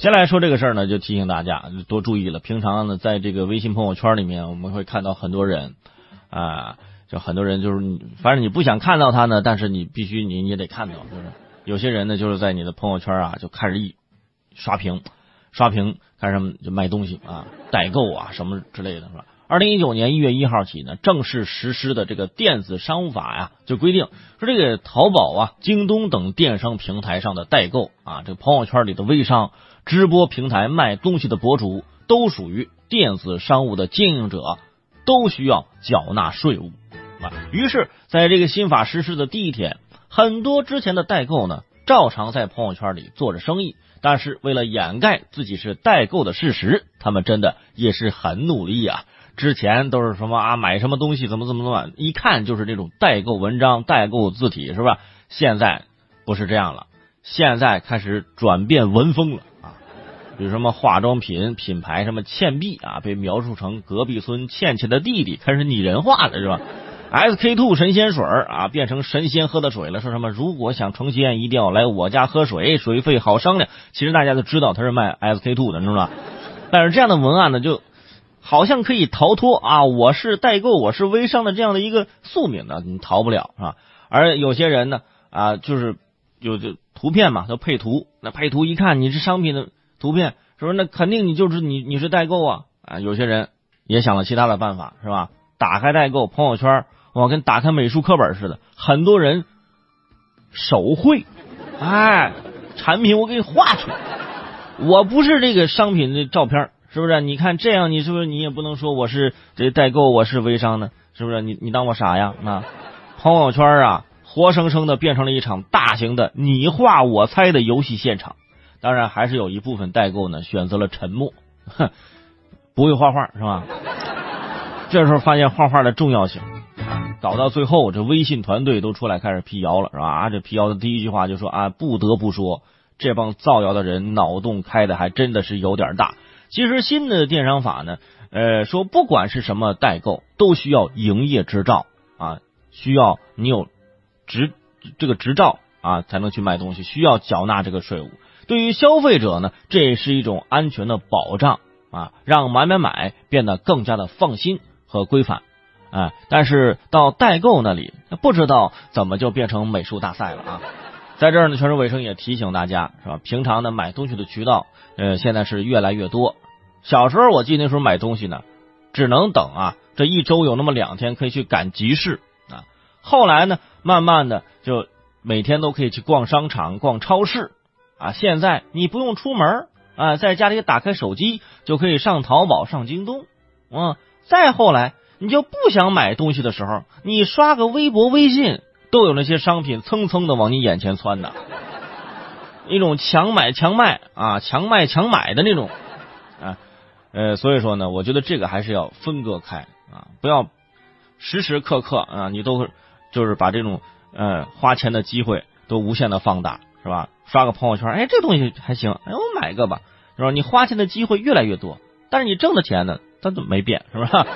先来说这个事儿呢，就提醒大家就多注意了。平常呢，在这个微信朋友圈里面，我们会看到很多人啊，就很多人就是你，反正你不想看到他呢，但是你必须你你也得看到，就是有些人呢，就是在你的朋友圈啊，就开始一刷屏，刷屏干什么就卖东西啊，代购啊什么之类的，是吧？二零一九年一月一号起呢，正式实施的这个电子商务法呀，就规定说这个淘宝啊、京东等电商平台上的代购啊，这朋友圈里的微商。直播平台卖东西的博主都属于电子商务的经营者，都需要缴纳税务啊。于是，在这个新法实施的第一天，很多之前的代购呢，照常在朋友圈里做着生意。但是，为了掩盖自己是代购的事实，他们真的也是很努力啊。之前都是什么啊，买什么东西怎么怎么怎么，一看就是这种代购文章、代购字体，是吧？现在不是这样了，现在开始转变文风了啊。比如什么化妆品品牌，什么倩碧啊，被描述成隔壁村倩倩的弟弟，开始拟人化了，是吧？SK two 神仙水啊，变成神仙喝的水了。说什么如果想成仙，一定要来我家喝水，水费好商量。其实大家都知道他是卖 SK two 的，你知道吧？但是这样的文案呢，就好像可以逃脱啊，我是代购，我是微商的这样的一个宿命呢，你逃不了是吧？而有些人呢，啊，就是有就图片嘛，都配图，那配图一看，你是商品的。图片是不是？那肯定你就是你，你是代购啊啊！有些人也想了其他的办法，是吧？打开代购朋友圈，哇，跟打开美术课本似的。很多人手绘，哎，产品我给你画出来。我不是这个商品的照片，是不是？你看这样，你是不是你也不能说我是这代购，我是微商呢？是不是？你你当我傻呀？啊，朋友圈啊，活生生的变成了一场大型的你画我猜的游戏现场。当然，还是有一部分代购呢选择了沉默，哼，不会画画是吧？这时候发现画画的重要性，搞到最后，这微信团队都出来开始辟谣了，是吧？啊，这辟谣的第一句话就说啊，不得不说，这帮造谣的人脑洞开的还真的是有点大。其实新的电商法呢，呃，说不管是什么代购，都需要营业执照啊，需要你有执这个执照啊，才能去卖东西，需要缴纳这个税务。对于消费者呢，这也是一种安全的保障啊，让买买买变得更加的放心和规范啊。但是到代购那里，不知道怎么就变成美术大赛了啊。在这儿呢，全市卫生也提醒大家，是吧？平常呢买东西的渠道，呃，现在是越来越多。小时候我记得那时候买东西呢，只能等啊，这一周有那么两天可以去赶集市啊。后来呢，慢慢的就每天都可以去逛商场、逛超市。啊，现在你不用出门啊，在家里打开手机就可以上淘宝、上京东。嗯，再后来你就不想买东西的时候，你刷个微博、微信，都有那些商品蹭蹭的往你眼前窜的，一种强买强卖啊，强卖强买的那种啊。呃，所以说呢，我觉得这个还是要分割开啊，不要时时刻刻啊，你都就是把这种呃花钱的机会都无限的放大。是吧？刷个朋友圈，哎，这东西还行，哎，我买一个吧，是吧？你花钱的机会越来越多，但是你挣的钱呢，它怎么没变，是吧？